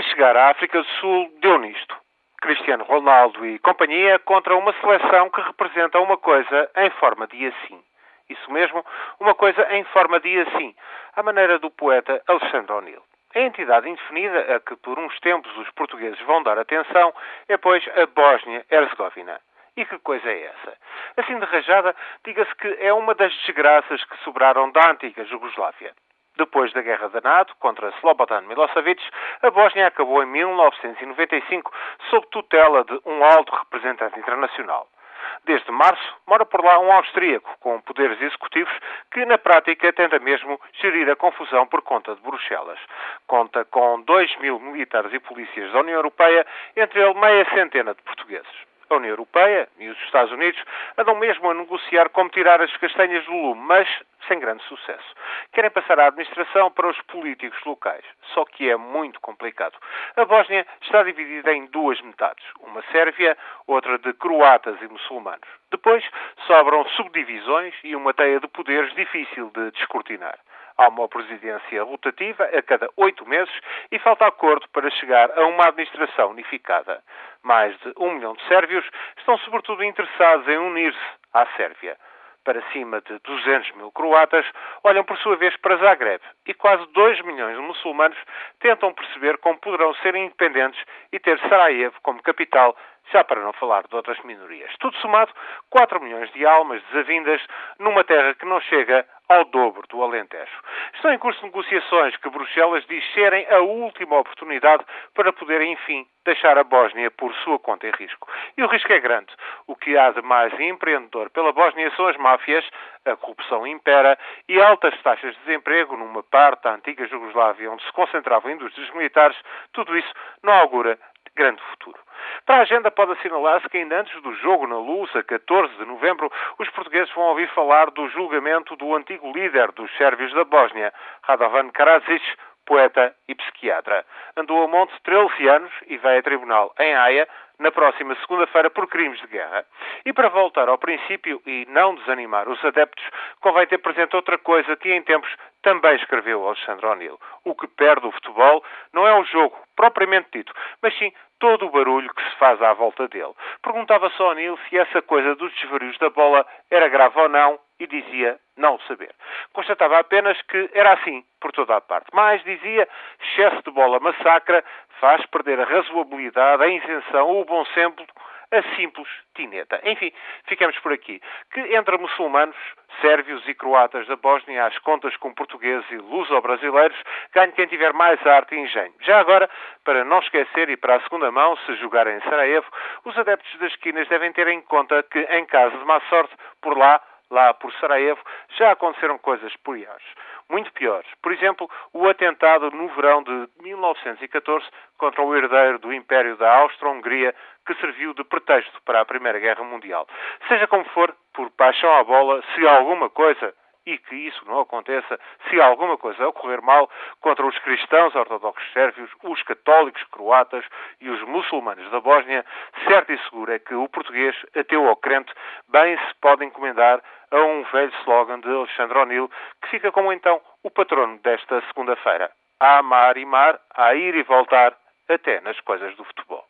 Para chegar à África do Sul, deu nisto. Cristiano Ronaldo e companhia contra uma seleção que representa uma coisa em forma de assim. Isso mesmo, uma coisa em forma de assim, à maneira do poeta Alexandre O'Neill. A entidade indefinida a que por uns tempos os portugueses vão dar atenção é, pois, a Bósnia-Herzegovina. E que coisa é essa? Assim de rajada, diga-se que é uma das desgraças que sobraram da antiga Jugoslávia. Depois da guerra da NATO contra Slobodan Milosevic, a Bósnia acabou em 1995 sob tutela de um alto representante internacional. Desde março, mora por lá um austríaco com poderes executivos que, na prática, tenta mesmo gerir a confusão por conta de Bruxelas. Conta com 2 mil militares e polícias da União Europeia, entre ele meia centena de portugueses. A União Europeia e os Estados Unidos andam mesmo a negociar como tirar as castanhas do lume, mas sem grande sucesso. Querem passar a administração para os políticos locais, só que é muito complicado. A Bósnia está dividida em duas metades, uma sérvia, outra de croatas e muçulmanos. Depois sobram subdivisões e uma teia de poderes difícil de descortinar. Há uma presidência rotativa a cada oito meses e falta acordo para chegar a uma administração unificada. Mais de um milhão de sérvios estão sobretudo interessados em unir-se à Sérvia. Para cima de 200 mil croatas olham por sua vez para Zagreb e quase 2 milhões de muçulmanos tentam perceber como poderão ser independentes e ter Sarajevo como capital já para não falar de outras minorias. Tudo somado, 4 milhões de almas desavindas numa terra que não chega ao dobro do Alentejo. Estão em curso negociações que Bruxelas diz serem a última oportunidade para poder, enfim, deixar a Bósnia por sua conta e risco. E o risco é grande. O que há de mais empreendedor pela Bósnia são as máfias, a corrupção impera e altas taxas de desemprego numa parte da antiga Jugoslávia onde se concentravam indústrias militares. Tudo isso não augura grande futuro. Para a agenda pode assinalar-se que ainda antes do jogo na Luz, a 14 de novembro, os portugueses vão ouvir falar do julgamento do antigo líder dos sérvios da Bósnia, Radovan Karadzic, poeta e psiquiatra. Andou a monte 13 anos e vai a tribunal em Haia na próxima segunda-feira por crimes de guerra. E para voltar ao princípio e não desanimar os adeptos, convém ter presente outra coisa que em tempos também escreveu Alexandre O'Neill. O que perde o futebol não é o jogo propriamente dito, mas sim todo o barulho que se faz à volta dele. Perguntava só O'Neill se essa coisa dos desvarios da bola era grave ou não e dizia não saber. Constatava apenas que era assim por toda a parte. Mas dizia excesso de bola massacra, faz perder a razoabilidade, a isenção, o bom sempre, a simples tineta. Enfim, ficamos por aqui. Que entre muçulmanos, sérvios e croatas da Bósnia, às contas com portugueses e luso-brasileiros, ganhe quem tiver mais arte e engenho. Já agora, para não esquecer e para a segunda mão, se jogarem em Sarajevo, os adeptos das esquinas devem ter em conta que, em caso de má sorte, por lá lá por Sarajevo, já aconteceram coisas piores. Muito piores. Por exemplo, o atentado no verão de 1914 contra o herdeiro do Império da Áustria-Hungria, que serviu de pretexto para a Primeira Guerra Mundial. Seja como for, por paixão à bola, se alguma coisa e que isso não aconteça se alguma coisa ocorrer mal contra os cristãos ortodoxos sérvios, os católicos croatas e os muçulmanos da Bósnia, certo e seguro é que o português, ateu ou crente, bem se pode encomendar a um velho slogan de Alexandre O'Neill, que fica como então o patrono desta segunda-feira. A amar e mar, a ir e voltar, até nas coisas do futebol.